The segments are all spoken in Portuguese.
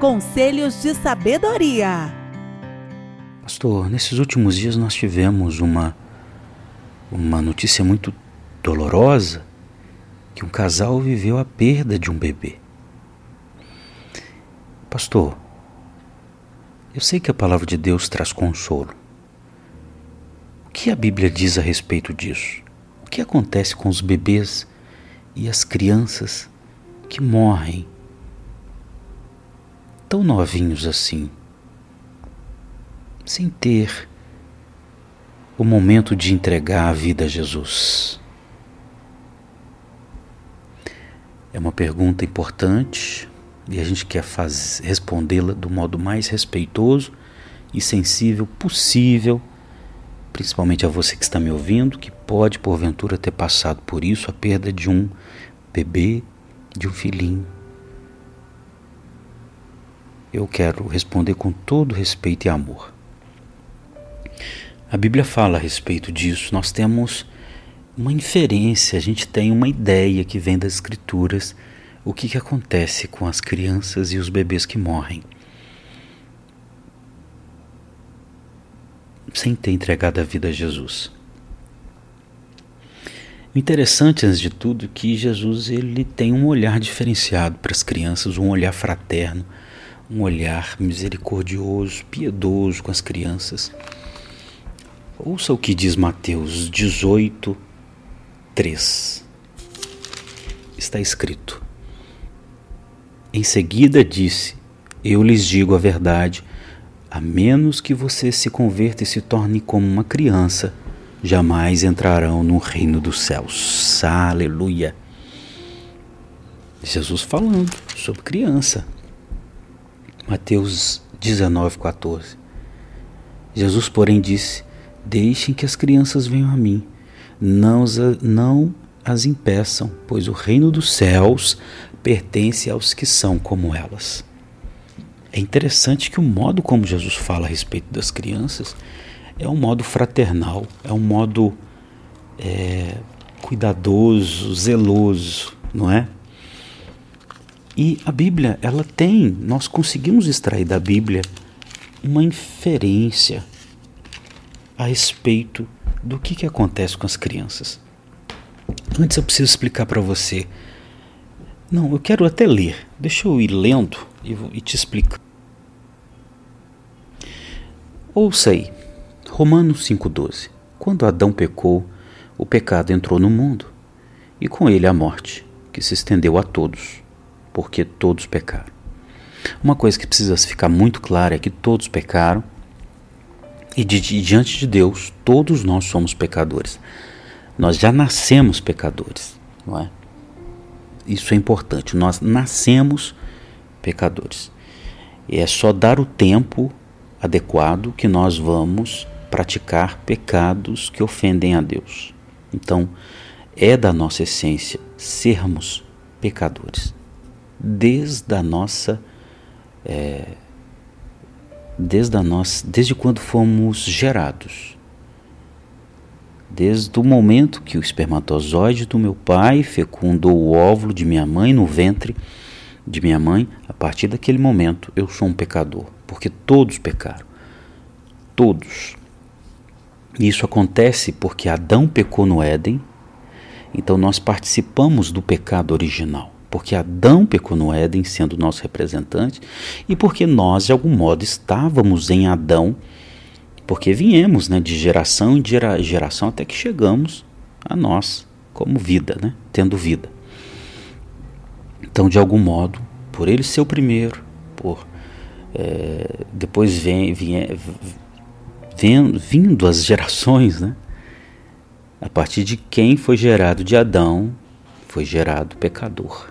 Conselhos de sabedoria. Pastor, nesses últimos dias nós tivemos uma uma notícia muito dolorosa que um casal viveu a perda de um bebê. Pastor, eu sei que a palavra de Deus traz consolo. O que a Bíblia diz a respeito disso? O que acontece com os bebês e as crianças que morrem tão novinhos assim, sem ter o momento de entregar a vida a Jesus? É uma pergunta importante e a gente quer respondê-la do modo mais respeitoso e sensível possível, principalmente a você que está me ouvindo, que pode porventura ter passado por isso, a perda de um bebê, de um filhinho. Eu quero responder com todo respeito e amor. A Bíblia fala a respeito disso. Nós temos uma inferência, a gente tem uma ideia que vem das Escrituras o que, que acontece com as crianças e os bebês que morrem sem ter entregado a vida a Jesus. O interessante, antes de tudo, é que Jesus ele tem um olhar diferenciado para as crianças, um olhar fraterno, um olhar misericordioso, piedoso com as crianças. Ouça o que diz Mateus 18, 3. Está escrito: Em seguida disse: Eu lhes digo a verdade, a menos que você se converta e se torne como uma criança, jamais entrarão no reino dos céus. Aleluia! Jesus falando sobre criança. Mateus 19, 14. Jesus, porém, disse: Deixem que as crianças venham a mim, não as, não as impeçam, pois o reino dos céus pertence aos que são como elas. É interessante que o modo como Jesus fala a respeito das crianças é um modo fraternal, é um modo é, cuidadoso, zeloso, não é? E a Bíblia, ela tem, nós conseguimos extrair da Bíblia uma inferência a respeito do que, que acontece com as crianças. Antes eu preciso explicar para você. Não, eu quero até ler. Deixa eu ir lendo e, e te explico. Ouça aí, Romanos 5,12. Quando Adão pecou, o pecado entrou no mundo, e com ele a morte, que se estendeu a todos, porque todos pecaram. Uma coisa que precisa ficar muito clara é que todos pecaram e de, de, diante de Deus, todos nós somos pecadores. Nós já nascemos pecadores, não é? Isso é importante. Nós nascemos pecadores. E é só dar o tempo adequado que nós vamos praticar pecados que ofendem a Deus. Então, é da nossa essência sermos pecadores. Desde a nossa é, desde, a nossa, desde quando fomos gerados. Desde o momento que o espermatozoide do meu pai fecundou o óvulo de minha mãe no ventre de minha mãe, a partir daquele momento eu sou um pecador, porque todos pecaram. Todos. Isso acontece porque Adão pecou no Éden, então nós participamos do pecado original porque Adão pecou no Éden, sendo nosso representante, e porque nós, de algum modo, estávamos em Adão, porque viemos né, de geração em geração até que chegamos a nós, como vida, né, tendo vida. Então, de algum modo, por ele ser o primeiro, por é, depois vem, vem, vem, vindo as gerações, né? A partir de quem foi gerado de Adão, foi gerado pecador.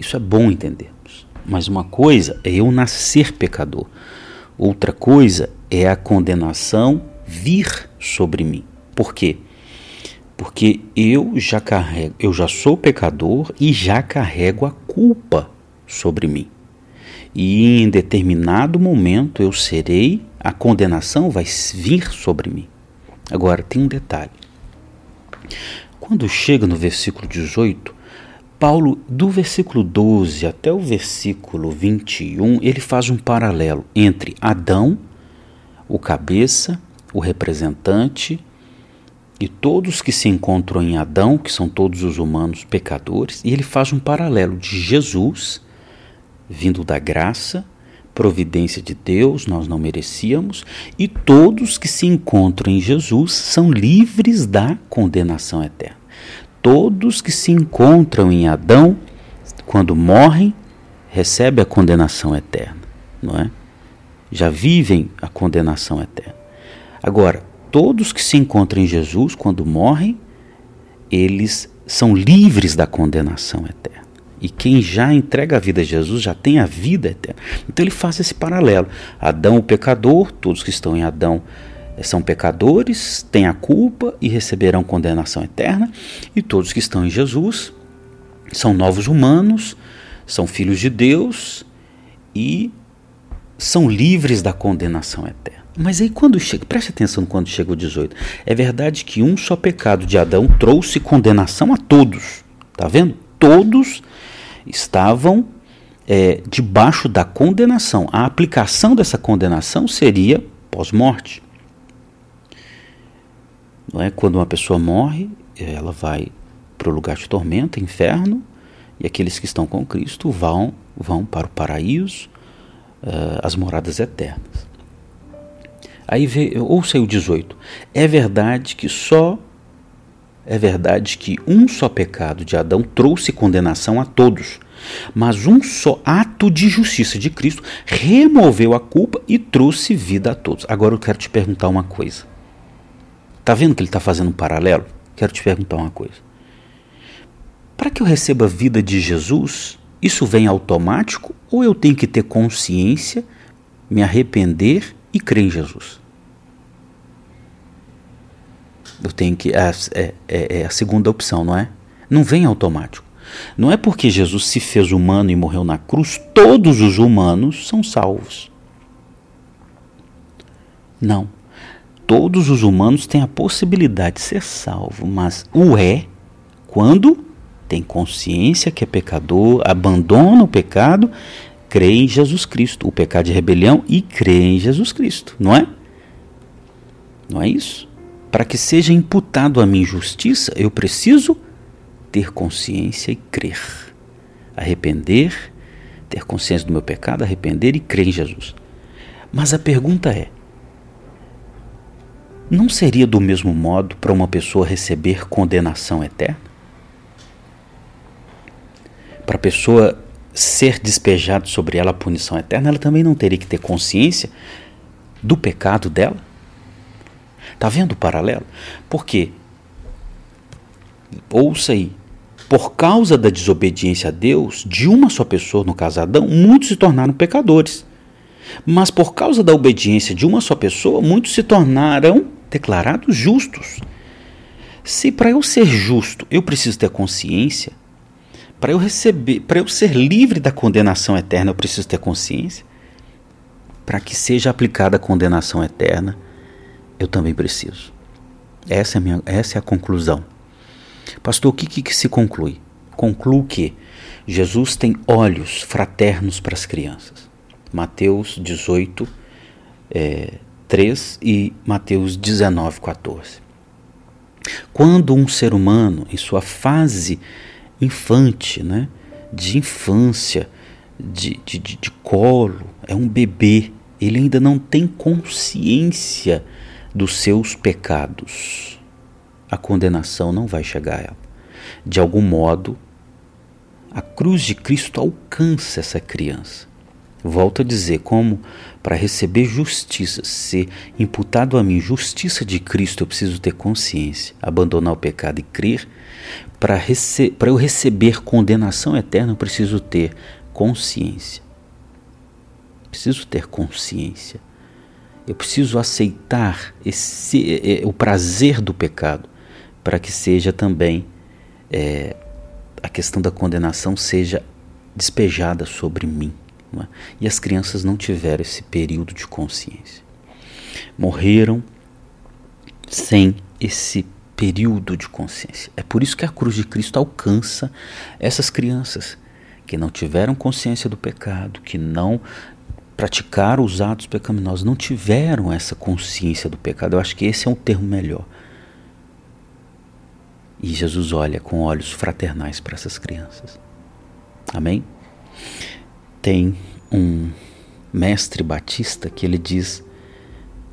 Isso é bom entendermos. Mas uma coisa é eu nascer pecador, outra coisa é a condenação vir sobre mim. Por quê? Porque eu já carrego, eu já sou pecador e já carrego a culpa sobre mim. E em determinado momento eu serei, a condenação vai vir sobre mim. Agora tem um detalhe. Quando chega no versículo 18, Paulo, do versículo 12 até o versículo 21, ele faz um paralelo entre Adão, o cabeça, o representante, e todos que se encontram em Adão, que são todos os humanos pecadores, e ele faz um paralelo de Jesus, vindo da graça, providência de Deus, nós não merecíamos, e todos que se encontram em Jesus são livres da condenação eterna. Todos que se encontram em Adão, quando morrem, recebem a condenação eterna, não é? Já vivem a condenação eterna. Agora, todos que se encontram em Jesus, quando morrem, eles são livres da condenação eterna. E quem já entrega a vida a Jesus já tem a vida eterna. Então ele faz esse paralelo. Adão, o pecador, todos que estão em Adão são pecadores, têm a culpa e receberão condenação eterna. E todos que estão em Jesus são novos humanos, são filhos de Deus e são livres da condenação eterna. Mas aí quando chega, preste atenção quando chega o 18. É verdade que um só pecado de Adão trouxe condenação a todos. Tá vendo? Todos estavam é, debaixo da condenação. A aplicação dessa condenação seria pós-morte. Não é? Quando uma pessoa morre, ela vai para o lugar de tormento, inferno, e aqueles que estão com Cristo vão, vão para o paraíso, uh, as moradas eternas. Aí vê, ouça aí o 18. É verdade que só é verdade que um só pecado de Adão trouxe condenação a todos, mas um só ato de justiça de Cristo removeu a culpa e trouxe vida a todos. Agora eu quero te perguntar uma coisa. Tá vendo que ele está fazendo um paralelo? Quero te perguntar uma coisa. Para que eu receba a vida de Jesus, isso vem automático ou eu tenho que ter consciência, me arrepender e crer em Jesus? Eu tenho que. É, é, é, a segunda opção, não é? Não vem automático. Não é porque Jesus se fez humano e morreu na cruz, todos os humanos são salvos. Não. Todos os humanos têm a possibilidade de ser salvo, mas o é quando tem consciência que é pecador, abandona o pecado, crê em Jesus Cristo, o pecado de rebelião e crê em Jesus Cristo, não é? Não é isso? Para que seja imputado a mim justiça, eu preciso ter consciência e crer. Arrepender, ter consciência do meu pecado, arrepender e crer em Jesus. Mas a pergunta é: não seria do mesmo modo para uma pessoa receber condenação eterna? Para a pessoa ser despejado sobre ela a punição eterna, ela também não teria que ter consciência do pecado dela? Está vendo o paralelo? Porque, ouça aí, por causa da desobediência a Deus, de uma só pessoa, no caso Adão, muitos se tornaram pecadores. Mas por causa da obediência de uma só pessoa, muitos se tornaram declarados justos. Se para eu ser justo eu preciso ter consciência, para eu receber, para eu ser livre da condenação eterna, eu preciso ter consciência. Para que seja aplicada a condenação eterna, eu também preciso. Essa é a, minha, essa é a conclusão. Pastor, o que, que, que se conclui? Concluo que Jesus tem olhos fraternos para as crianças. Mateus 18, é, 3 e Mateus 19, 14. Quando um ser humano, em sua fase infante, né, de infância, de, de, de, de colo, é um bebê, ele ainda não tem consciência dos seus pecados, a condenação não vai chegar a ela. De algum modo, a cruz de Cristo alcança essa criança. Volto a dizer, como para receber justiça, ser imputado a mim justiça de Cristo, eu preciso ter consciência, abandonar o pecado e crer. Para rece eu receber condenação eterna, eu preciso ter consciência. Preciso ter consciência. Eu preciso aceitar esse, é, é, o prazer do pecado para que seja também é, a questão da condenação seja despejada sobre mim. É? E as crianças não tiveram esse período de consciência. Morreram sem esse período de consciência. É por isso que a cruz de Cristo alcança essas crianças que não tiveram consciência do pecado, que não praticaram os atos pecaminosos, não tiveram essa consciência do pecado. Eu acho que esse é um termo melhor. E Jesus olha com olhos fraternais para essas crianças. Amém? Tem um mestre batista que ele diz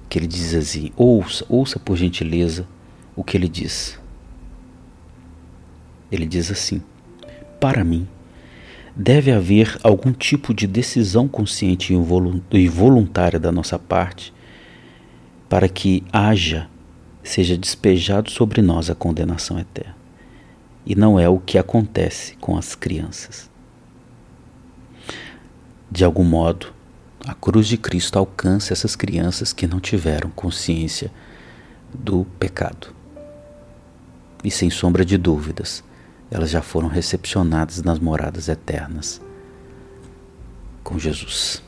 que ele diz assim: ouça, ouça por gentileza o que ele diz. Ele diz assim: Para mim, deve haver algum tipo de decisão consciente e voluntária da nossa parte para que haja, seja despejado sobre nós a condenação eterna. E não é o que acontece com as crianças. De algum modo, a cruz de Cristo alcança essas crianças que não tiveram consciência do pecado. E sem sombra de dúvidas, elas já foram recepcionadas nas moradas eternas com Jesus.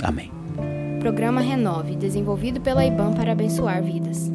Amém. Programa Renove, desenvolvido pela IBAN para abençoar vidas.